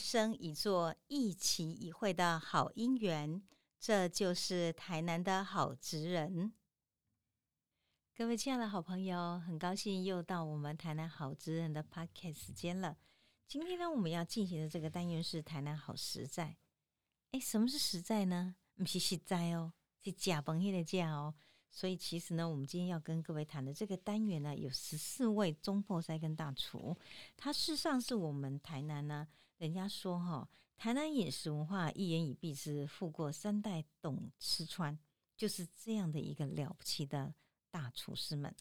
生一座、一期一会的好姻缘。这就是台南的好职人。各位亲爱的好朋友，很高兴又到我们台南好职人的 podcast 时间了。今天呢，我们要进行的这个单元是台南好实在。哎，什么是实在呢？不是实在哦，是假崩黑的假哦。所以其实呢，我们今天要跟各位谈的这个单元呢，有十四位中破塞跟大厨。它事实上是我们台南呢，人家说哈，台南饮食文化一言以蔽之，富过三代懂吃穿，就是这样的一个了不起的。大厨师们，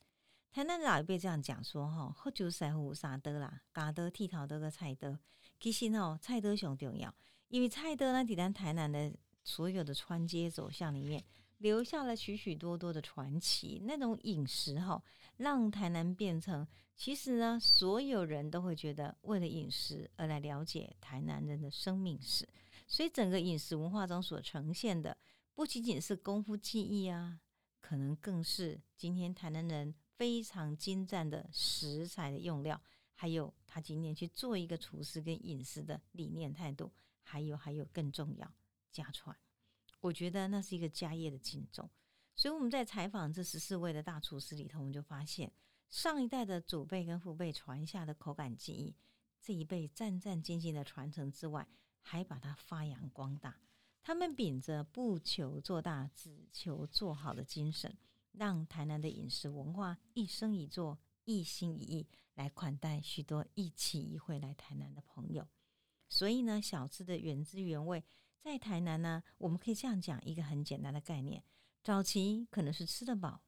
台南老一辈这样讲说：“哈，喝酒赛乎啥得啦，嘎得剃头得个菜得。其实哦，菜得上重要，因为菜得呢，在咱台南的所有的穿街走巷里面，留下了许许多多的传奇。那种饮食哈，让台南变成，其实呢，所有人都会觉得，为了饮食而来了解台南人的生命史。所以，整个饮食文化中所呈现的，不仅仅是功夫技艺啊。”可能更是今天台南人非常精湛的食材的用料，还有他今天去做一个厨师跟饮食的理念态度，还有还有更重要家传，我觉得那是一个家业的敬重。所以我们在采访这十四位的大厨师里头，我们就发现上一代的祖辈跟父辈传下的口感技艺，这一辈战战兢兢的传承之外，还把它发扬光大。他们秉着不求做大，只求做好的精神，让台南的饮食文化一生一座，一心一意来款待许多一期一会来台南的朋友。所以呢，小吃的原汁原味，在台南呢，我们可以这样讲一个很简单的概念：早期可能是吃得饱，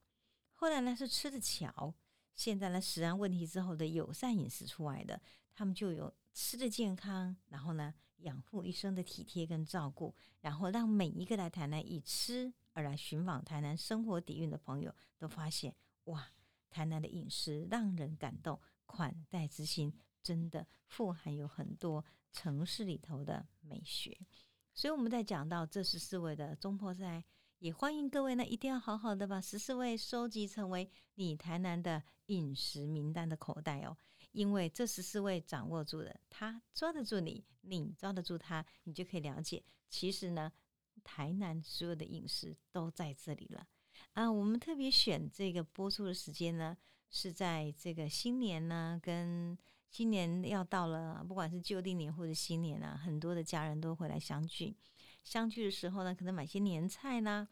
后来呢是吃得巧，现在呢食安问题之后的友善饮食出来的，他们就有吃的健康，然后呢。养护一生的体贴跟照顾，然后让每一个来台南以吃而来寻访台南生活底蕴的朋友都发现，哇，台南的饮食让人感动，款待之心真的富含有很多城市里头的美学。所以我们在讲到这十四位的中破赛。也欢迎各位呢，一定要好好的把十四位收集成为你台南的饮食名单的口袋哦。因为这十四位掌握住了，他抓得住你，你抓得住他，你就可以了解，其实呢，台南所有的饮食都在这里了啊。我们特别选这个播出的时间呢，是在这个新年呢，跟新年要到了，不管是旧历年或者新年啊，很多的家人都会来相聚。相聚的时候呢，可能买些年菜呢，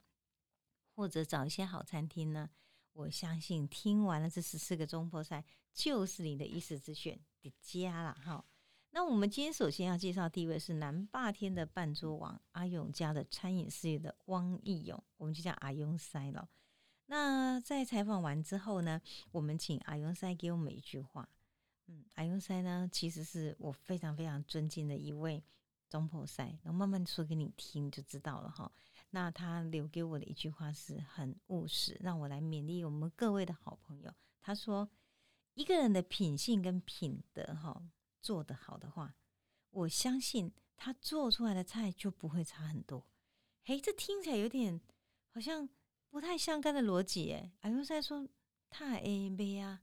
或者找一些好餐厅呢。我相信听完了这十四个中破菜，就是你的一时之选的家了哈。那我们今天首先要介绍第一位是南霸天的半桌王阿勇家的餐饮事业的汪义勇，我们就叫阿勇塞了。那在采访完之后呢，我们请阿勇塞给我们一句话。嗯，阿勇塞呢，其实是我非常非常尊敬的一位中破塞，我慢慢说给你听就知道了哈。那他留给我的一句话是很务实，让我来勉励我们各位的好朋友。他说：“一个人的品性跟品德，哈，做得好的话，我相信他做出来的菜就不会差很多。”嘿，这听起来有点好像不太相干的逻辑诶。阿勇在说：“太 A 呗啊，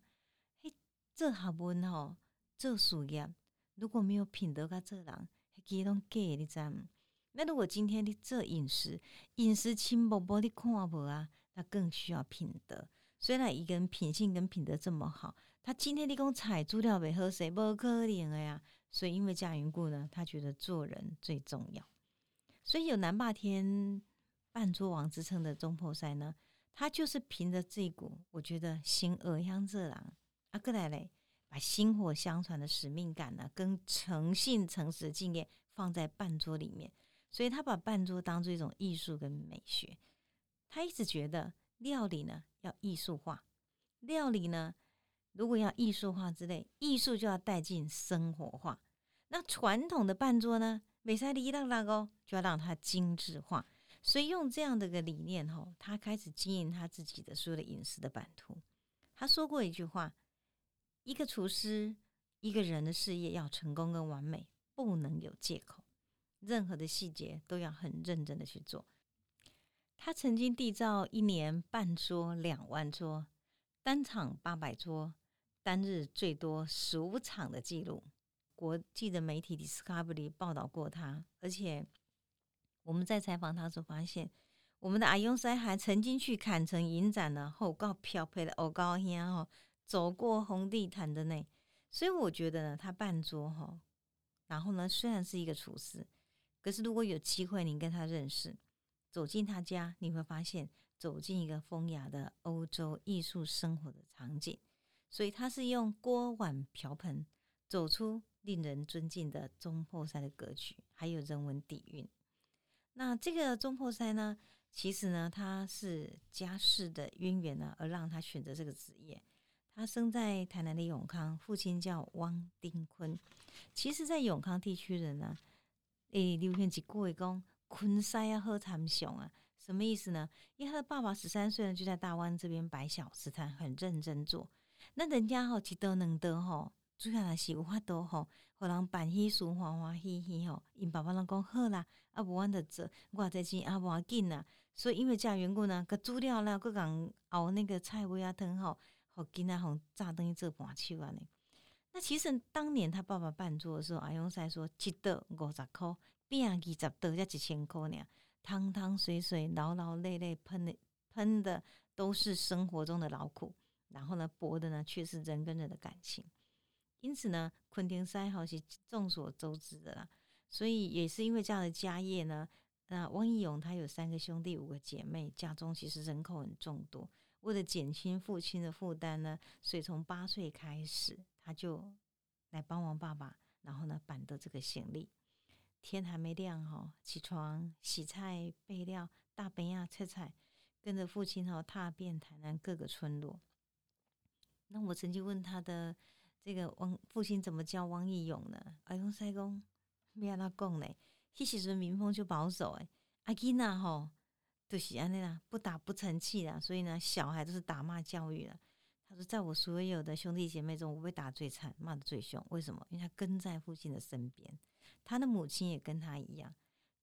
嘿，这好文吼，做事业如果没有品德，跟做人，几拢假，你知吗？”那如果今天你做饮食，饮食轻薄薄，你看无啊？那更需要品德。虽然一个人品性跟品德这么好，他今天你讲采猪料没喝水，不可怜的呀。所以因为这样缘故呢，他觉得做人最重要。所以有南霸天半桌王之称的中破塞呢，他就是凭着这股，我觉得心恶香这郎啊，过来嘞，把薪火相传的使命感呢，跟诚信诚实的敬业放在半桌里面。所以他把半桌当做一种艺术跟美学，他一直觉得料理呢要艺术化，料理呢如果要艺术化之类，艺术就要带进生活化。那传统的半桌呢，美塞里浪浪哦，就要让它精致化。所以用这样的个理念吼，他开始经营他自己的所有的饮食的版图。他说过一句话：一个厨师，一个人的事业要成功跟完美，不能有借口。任何的细节都要很认真的去做。他曾经缔造一年半桌两万桌，单场八百桌，单日最多十五场的记录。国际的媒体 Discovery 报道过他，而且我们在采访他时发现，我们的阿勇塞还曾经去坎城影展呢，后告漂配的欧高兄哦，走过红地毯的呢。所以我觉得呢，他办桌哈，然后呢，虽然是一个厨师，可是如果有机会您跟他认识，走进他家，你会发现走进一个风雅的欧洲艺术生活的场景。所以他是用锅碗瓢盆走出令人尊敬的中破塞的格局，还有人文底蕴。那这个中破塞呢，其实呢，他是家世的渊源呢，而让他选择这个职业。他生在台南的永康，父亲叫汪丁坤。其实，在永康地区人呢，诶，流行一句话讲：“坤塞啊喝参详啊。”什么意思呢？因为他的爸爸十三岁呢，就在大湾这边摆小吃摊，很认真做。那人家吼一道两道吼，主要也是有法度吼，互人办喜事欢欢喜喜吼。因爸爸拢讲好啦，啊无阮着做，我这钱啊无要紧啦。所以因为这样缘故呢，佮煮料了，佮讲熬那个菜尾啊汤吼，互囡仔互炸等于做半手安尼。那其实当年他爸爸办桌的时候，阿勇才说一道五十箍，饼二十道才一千块呢。汤汤水水，劳劳累累，喷的喷的都是生活中的劳苦。然后呢，博的呢却是人跟人的感情，因此呢，昆汀塞哈是众所周知的啦。所以也是因为这样的家业呢，那汪义勇他有三个兄弟，五个姐妹，家中其实人口很众多。为了减轻父亲的负担呢，所以从八岁开始，他就来帮忙爸爸，然后呢，板的这个行李。天还没亮哈，起床洗菜备料，大杯啊菜菜，跟着父亲哈踏遍台南各个村落。那我曾经问他的这个汪父亲怎么教汪义勇呢？阿公塞公没安他讲呢，迄时阵民风就保守哎，阿囡仔吼就是安尼啦，不打不成器啦，所以呢，小孩都是打骂教育了。他说，在我所有的兄弟姐妹中，我被打最惨，骂的最凶。为什么？因为他跟在父亲的身边，他的母亲也跟他一样。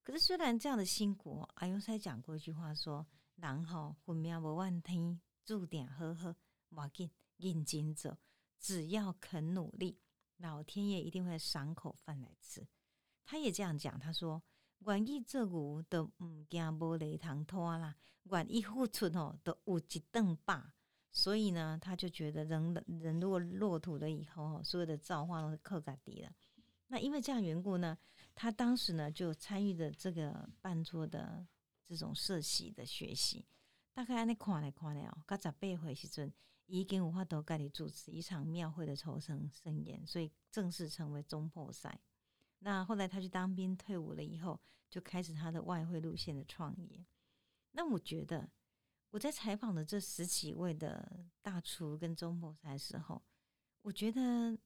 可是虽然这样的辛苦，阿勇塞讲过一句话说：“人吼分命无万天，注定好好，要紧。”认真走，只要肯努力，老天爷一定会赏口饭来吃。他也这样讲，他说：“愿意做牛都唔惊无雷堂拖啦，愿意付出吼都有一顿饱。”所以呢，他就觉得人人如果落土了以后，所有的造化都是靠家底了。那因为这样缘故呢，他当时呢就参与的这个办桌的这种设席的学习，大概安尼看来看来哦，刚十八岁时阵。已经无法都盖里主持一场庙会的筹生盛宴，所以正式成为中破赛。那后来他去当兵退伍了以后，就开始他的外汇路线的创业。那我觉得我在采访的这十几位的大厨跟中破赛的时候，我觉得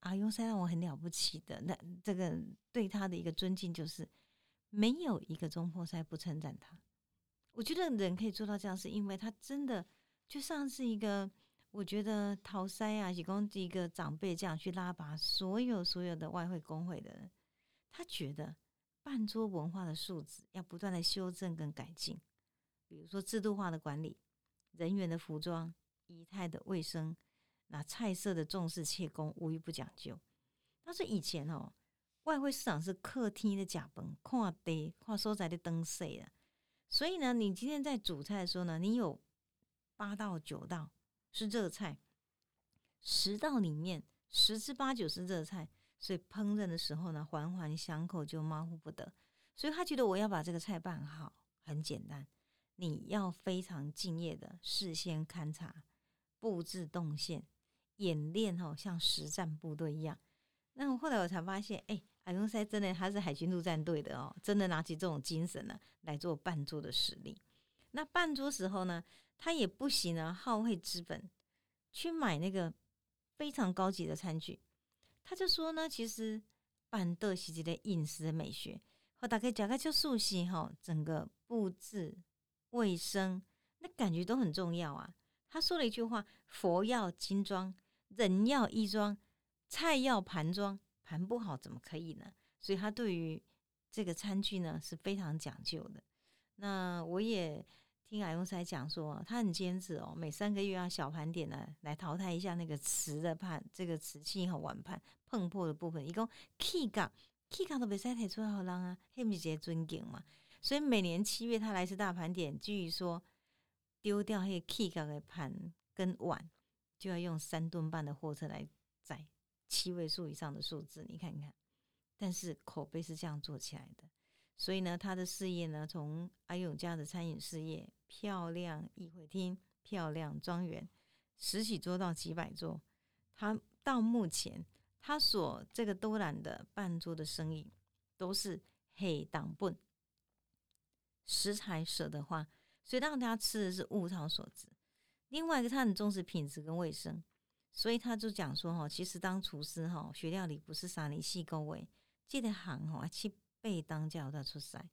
阿勇赛让我很了不起的。那这个对他的一个尊敬，就是没有一个中破赛不称赞他。我觉得人可以做到这样，是因为他真的。就像是一个，我觉得陶塞啊，提供一个长辈这样去拉拔所有所有的外汇工会的人，他觉得半桌文化的素质要不断的修正跟改进，比如说制度化的管理、人员的服装、仪态的卫生、那菜色的重视切工，无一不讲究。但是以前哦，外汇市场是客厅的甲崩，看地看所在的灯碎了，所以呢，你今天在煮菜的时候呢，你有。八到九道是热菜，十道里面十之八九是热菜，所以烹饪的时候呢，环环相扣就马虎不得。所以他觉得我要把这个菜办好，很简单，你要非常敬业的事先勘察、布置动线、演练哦，像实战部队一样。那后来我才发现，哎，阿勇塞真的他是海军陆战队的哦，真的拿起这种精神呢来做办桌的实力。那办桌时候呢？他也不行呢，耗费资本去买那个非常高级的餐具。他就说呢，其实办的是一个饮食的美学，和大概讲个就素悉哈，整个布置卫生那感觉都很重要啊。他说了一句话：“佛要金装，人要衣装，菜要盘装，盘不好怎么可以呢？”所以他对于这个餐具呢是非常讲究的。那我也。听阿庸塞讲说，他很坚持哦，每三个月要小盘点呢，来淘汰一下那个瓷的盘，这个瓷器和碗盘碰破的部分，一共 K 杠 K 杠都别再提出来好让啊，黑米节尊敬嘛。所以每年七月他来一次大盘点，据说丢掉那个 K 杠的盘跟碗，就要用三吨半的货车来载七位数以上的数字，你看看。但是口碑是这样做起来的。所以呢，他的事业呢，从阿勇家的餐饮事业，漂亮议会厅、漂亮庄园，十几桌到几百桌，他到目前他所这个多兰的半桌的生意，都是黑当本，食材舍得花，所以让大家吃的是物超所值。另外一个，他很重视品质跟卫生，所以他就讲说哈，其实当厨师哈，学料理不是啥你细勾味，记得行哈去。被当教的出赛，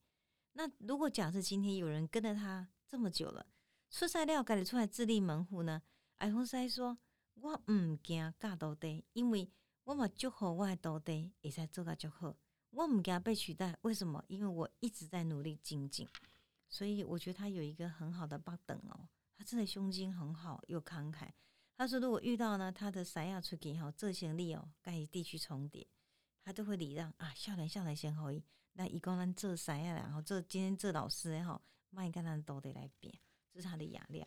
那如果假设今天有人跟着他这么久了，出赛料改得出来自立门户呢？艾洪塞说：“我唔惊教徒弟，因为我嘛祝福我的徒弟会使做个祝好。我唔惊被取代，为什么？因为我一直在努力精进。所以我觉得他有一个很好的八等哦，他真的胸襟很好又慷慨。他说，如果遇到呢他的三亚出给哈这些力哦，该地区重叠，他都会礼让啊，笑脸笑脸先可以。那一共咱做啥呀？然后这今天这老师也好，麦跟咱都得来变，这是他的雅量。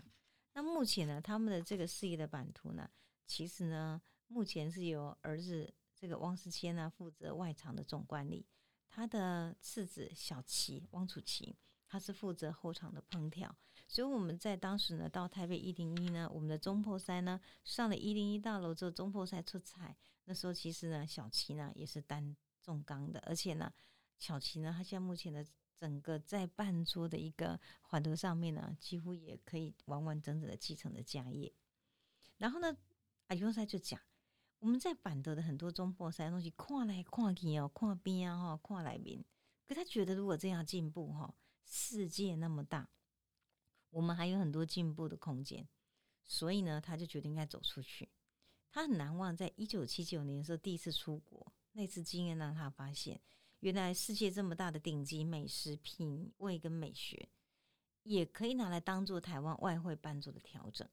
那目前呢，他们的这个事业的版图呢，其实呢，目前是由儿子这个汪世谦呢负责外场的总管理，他的次子小齐汪楚琪，他是负责后场的烹调。所以我们在当时呢，到台北一零一呢，我们的中破塞呢上了一零一大楼之后，中破塞出彩。那时候其实呢，小齐呢也是担重钢的，而且呢。小齐呢，他现在目前的整个在半桌的一个环头上面呢，几乎也可以完完整整的继承的家业。然后呢，阿尤塞就讲，我们在板德的很多中破塞东西，看来看去哦，看边啊哈，看来面。可他觉得如果这样进步哈，世界那么大，我们还有很多进步的空间。所以呢，他就决定应该走出去。他很难忘，在一九七九年的时候第一次出国，那次经验让他发现。原来世界这么大的顶级美食品味跟美学，也可以拿来当做台湾外汇办桌的调整。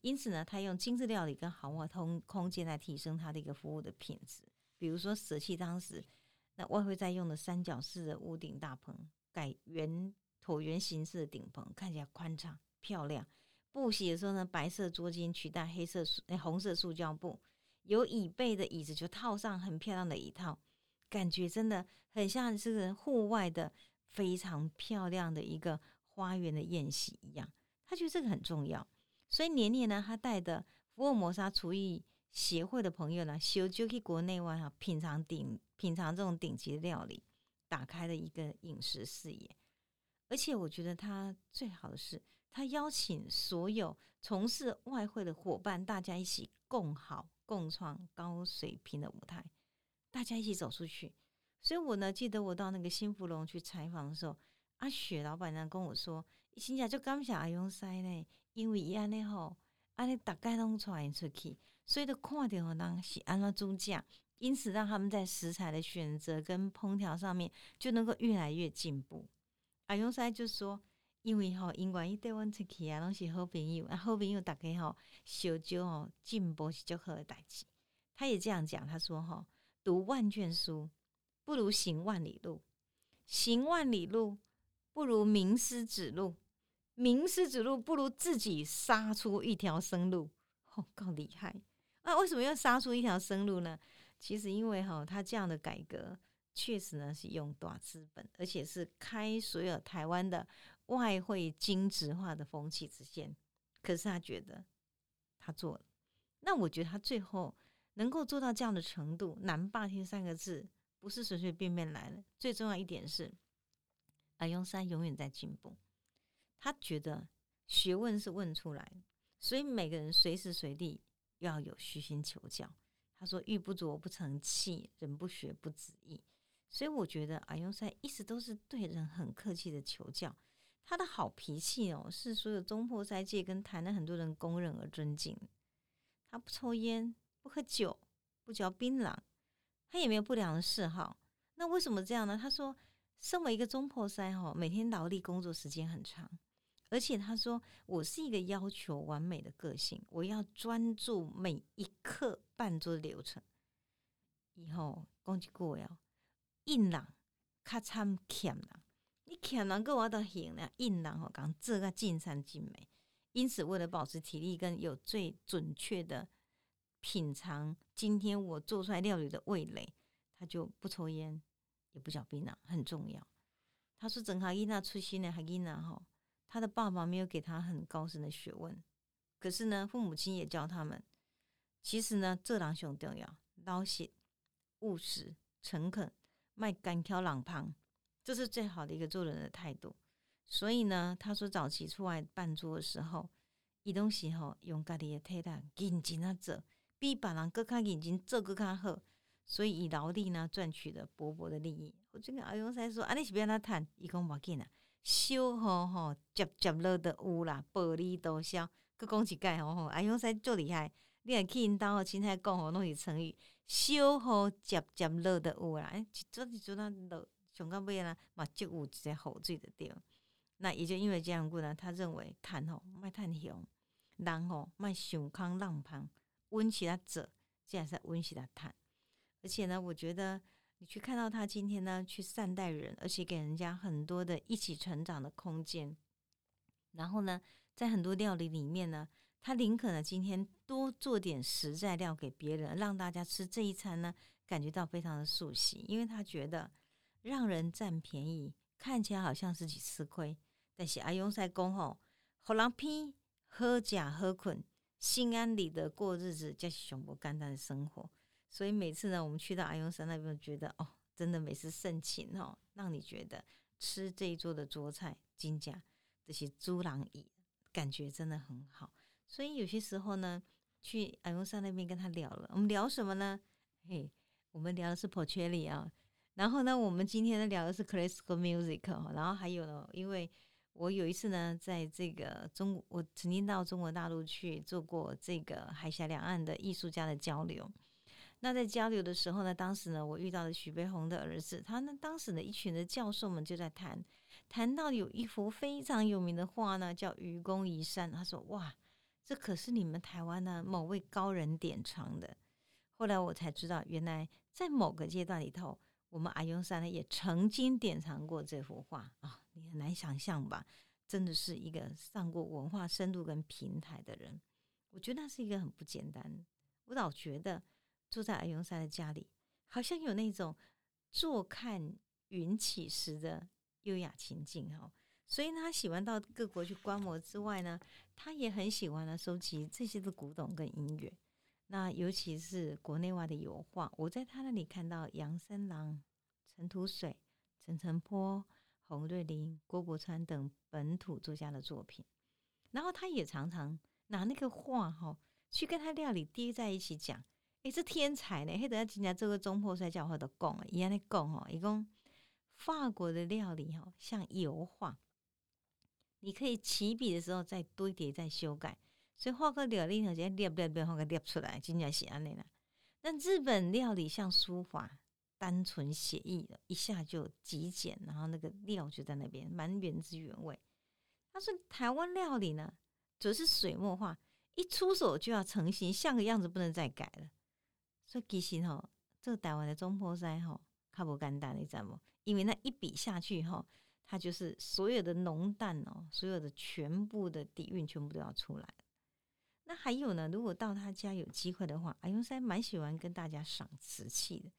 因此呢，他用精致料理跟豪华通空间来提升他的一个服务的品质。比如说舍弃当时那外汇在用的三角式的屋顶大棚，改圆椭圆形式的顶棚，看起来宽敞漂亮。布席的时候呢，白色桌巾取代黑色诶红色塑胶布，有椅背的椅子就套上很漂亮的一套。感觉真的很像是户外的非常漂亮的一个花园的宴席一样，他觉得这个很重要，所以年年呢，他带的福尔摩沙厨艺协会的朋友呢，修就去国内外哈品尝顶品尝这种顶级的料理，打开了一个饮食视野。而且我觉得他最好的是，他邀请所有从事外汇的伙伴，大家一起共好共创高水平的舞台。大家一起走出去，所以我呢记得我到那个新福隆去采访的时候，阿雪老板娘跟我说，一心讲就感谢阿勇塞呢，因为伊安尼吼，安尼大概拢传出去，所以都看到人是安怎煮价，因此让他们在食材的选择跟烹调上面就能够越来越进步。阿勇塞就说，因为吼，因为伊带阮出去啊，拢是好朋友，啊好朋友大家吼，小酒吼进步是足好的代志。他也这样讲，他说吼。读万卷书，不如行万里路；行万里路，不如名师指路；名师指路，不如自己杀出一条生路。哦，够厉害！那为什么要杀出一条生路呢？其实因为哈，他这样的改革确实呢是用大资本，而且是开所有台湾的外汇精致化的风气之先。可是他觉得他做了，那我觉得他最后。能够做到这样的程度，“南霸天”三个字不是随随便便来的。最重要一点是，阿雍山永远在进步。他觉得学问是问出来，所以每个人随时随地要有虚心求教。他说：“玉不琢不成器，人不学不知义。”所以我觉得阿雍山一直都是对人很客气的求教。他的好脾气哦，是所有中破塞界跟谈的很多人公认而尊敬。他不抽烟。不喝酒，不嚼槟榔，他也没有不良的嗜好。那为什么这样呢？他说，身为一个中破塞哈，每天劳力工作时间很长，而且他说我是一个要求完美的个性，我要专注每一刻伴奏的流程。以后讲一句哦，硬朗较惨欠人，你欠人个我都行了，硬朗吼讲这个尽善尽美。因此，为了保持体力跟有最准确的品尝今天我做出来料理的味蕾，他就不抽烟，也不嚼槟榔，很重要。他说：“整哈伊娜出心的哈伊娜哈，他的爸爸没有给他很高深的学问，可是呢，父母亲也教他们，其实呢，这两兄重要，老实、务实、诚恳，卖干挑冷胖，这是最好的一个做人的态度。”所以呢，他说早期出来办桌的时候，伊东西吼用家己的体力认真啊做，比别人更加认真做更加好，所以以劳力呢赚取了薄薄的利益。我就跟阿勇才说，啊，你是要哪谈？伊讲无紧啊，小吼吼，接接落的有啦，薄利多销。佮讲一盖吼吼，阿勇才足厉害，你若去因兜吼，凊彩讲吼，拢是成语，小好接接落的有啦，哎，一做一做那落，上到尾啦，嘛就有一个好水的对。那也就因为这样故呢，他认为谈吼卖谈凶，人吼卖胸康浪胖，温起来者，这样是温起来谈。而且呢，我觉得你去看到他今天呢，去善待人，而且给人家很多的一起成长的空间。然后呢，在很多料理里面呢，他宁可呢今天多做点实在料给别人，让大家吃这一餐呢，感觉到非常的熟悉，因为他觉得让人占便宜，看起来好像自己吃亏。但是阿勇在讲吼，好人偏好假好困，心安理得过日子，就是上不简单的生活。所以每次呢，我们去到阿勇山那边，觉得哦，真的美食盛情哦，让你觉得吃这一桌的桌菜，金甲这些猪郎椅，感觉真的很好。所以有些时候呢，去阿勇山那边跟他聊了，我们聊什么呢？嘿，我们聊的是 Porcelli 啊，然后呢，我们今天呢聊的是 Classical Music，然后还有呢，因为我有一次呢，在这个中，我曾经到中国大陆去做过这个海峡两岸的艺术家的交流。那在交流的时候呢，当时呢，我遇到了许悲鸿的儿子，他呢，当时呢，一群的教授们就在谈，谈到有一幅非常有名的画呢，叫《愚公移山》。他说：“哇，这可是你们台湾的某位高人典藏的。”后来我才知道，原来在某个阶段里头。我们阿雍山呢也曾经典藏过这幅画啊，你很难想象吧？真的是一个上过文化深度跟平台的人，我觉得那是一个很不简单。我老觉得住在阿雍山的家里，好像有那种坐看云起时的优雅情境哈。所以他喜欢到各国去观摩之外呢，他也很喜欢呢收集这些的古董跟音乐。那尤其是国内外的油画，我在他那里看到杨森郎、陈土水、陈澄波、洪瑞麟、郭伯川等本土作家的作品，然后他也常常拿那个画哈去跟他料理叠在一起讲，诶，这天才呢！嘿，等下今天这个中破摔跤话都讲了，一样的讲哦，一共法国的料理哈像油画，你可以起笔的时候再堆叠再修改。所以画个料理，直接捏捏捏，画个捏出来，真正是安尼啦。那日本料理像书法，单纯写意的，一下就极简，然后那个料就在那边，蛮原汁原味。他说台湾料理呢，则是水墨画，一出手就要成型，像个样子，不能再改了。所以其实吼，这个台湾的中坡山吼，较不简单，你知道不？因为那一笔下去吼，它就是所有的浓淡哦，所有的全部的底蕴，全部都要出来。那还有呢？如果到他家有机会的话，阿勇山蛮喜欢跟大家赏瓷器的。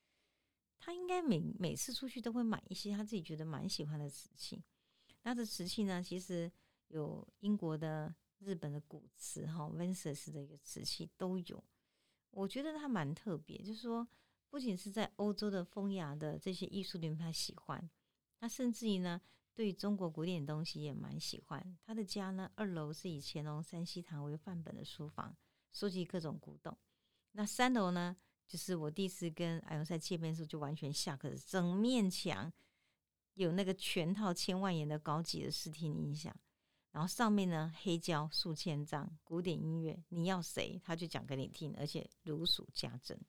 他应该每每次出去都会买一些他自己觉得蛮喜欢的瓷器。那这瓷器呢，其实有英国的、日本的古瓷哈 v i n c e s 的一个瓷器都有。我觉得他蛮特别，就是说不仅是在欧洲的风雅的这些艺术品他喜欢，他甚至于呢。对中国古典东西也蛮喜欢。他的家呢，二楼是以乾隆三希堂为范本的书房，收集各种古董。那三楼呢，就是我第一次跟艾永赛见面的时候就完全吓客，整面墙有那个全套千万元的高级的视听音响，然后上面呢黑胶数千张古典音乐，你要谁他就讲给你听，而且如数家珍。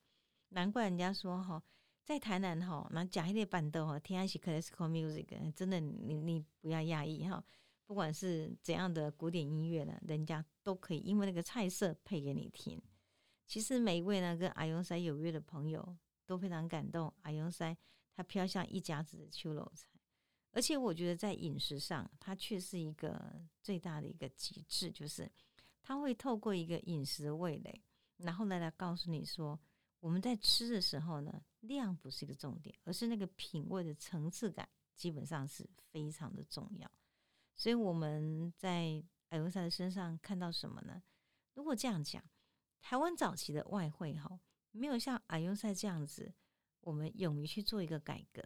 难怪人家说哈。在台南哈，那讲一点板凳哈，听一些 classical music，真的你你不要压抑哈。不管是怎样的古典音乐呢，人家都可以因为那个菜色配给你听。其实每一位呢跟阿勇塞有约的朋友都非常感动。阿勇塞他飘向一家子的秋楼菜，而且我觉得在饮食上，它却是一个最大的一个极致，就是他会透过一个饮食的味蕾，然后来来告诉你说，我们在吃的时候呢，量不是一个重点，而是那个品味的层次感，基本上是非常的重要。所以我们在艾文塞的身上看到什么呢？如果这样讲，台湾早期的外汇哈，没有像艾文塞这样子，我们勇于去做一个改革，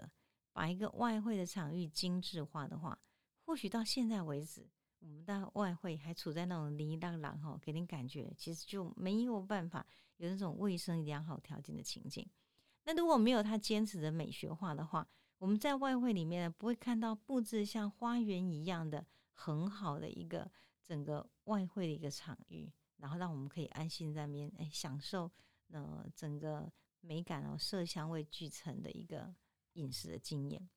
把一个外汇的场域精致化的话，或许到现在为止，我们的外汇还处在那种泥淖淖哈，给人感觉其实就没有办法有那种卫生良好条件的情景。那如果没有他坚持的美学化的话，我们在外汇里面不会看到布置像花园一样的很好的一个整个外汇的一个场域，然后让我们可以安心在那边哎享受呃整个美感哦色香味俱成的一个饮食的经验。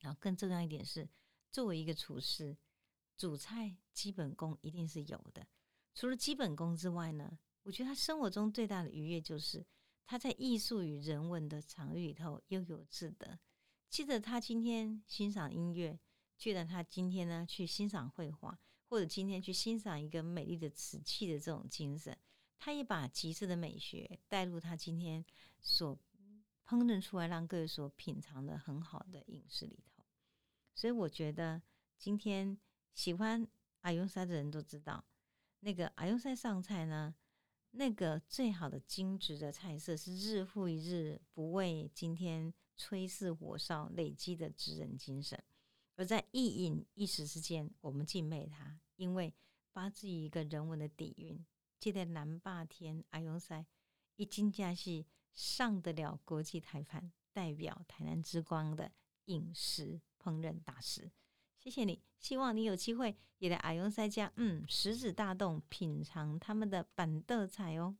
然后更重要一点是，作为一个厨师，煮菜基本功一定是有的。除了基本功之外呢，我觉得他生活中最大的愉悦就是他在艺术与人文的场域里头悠游自得。记得他今天欣赏音乐，记得他今天呢去欣赏绘画，或者今天去欣赏一个美丽的瓷器的这种精神，他也把极致的美学带入他今天所烹饪出来让各位所品尝的很好的饮食里头。所以我觉得今天喜欢阿雍塞的人都知道，那个阿雍塞上菜呢，那个最好的精致的菜色是日复一日不为今天。炊事火烧累积的职人精神，而在一饮一食之间，我们敬佩他，因为发自于一个人文的底蕴。记得南霸天阿勇塞一斤价是上得了国际台盘，代表台南之光的饮食烹饪大师。谢谢你，希望你有机会也来阿勇塞家，嗯，食指大动，品尝他们的板豆菜哦。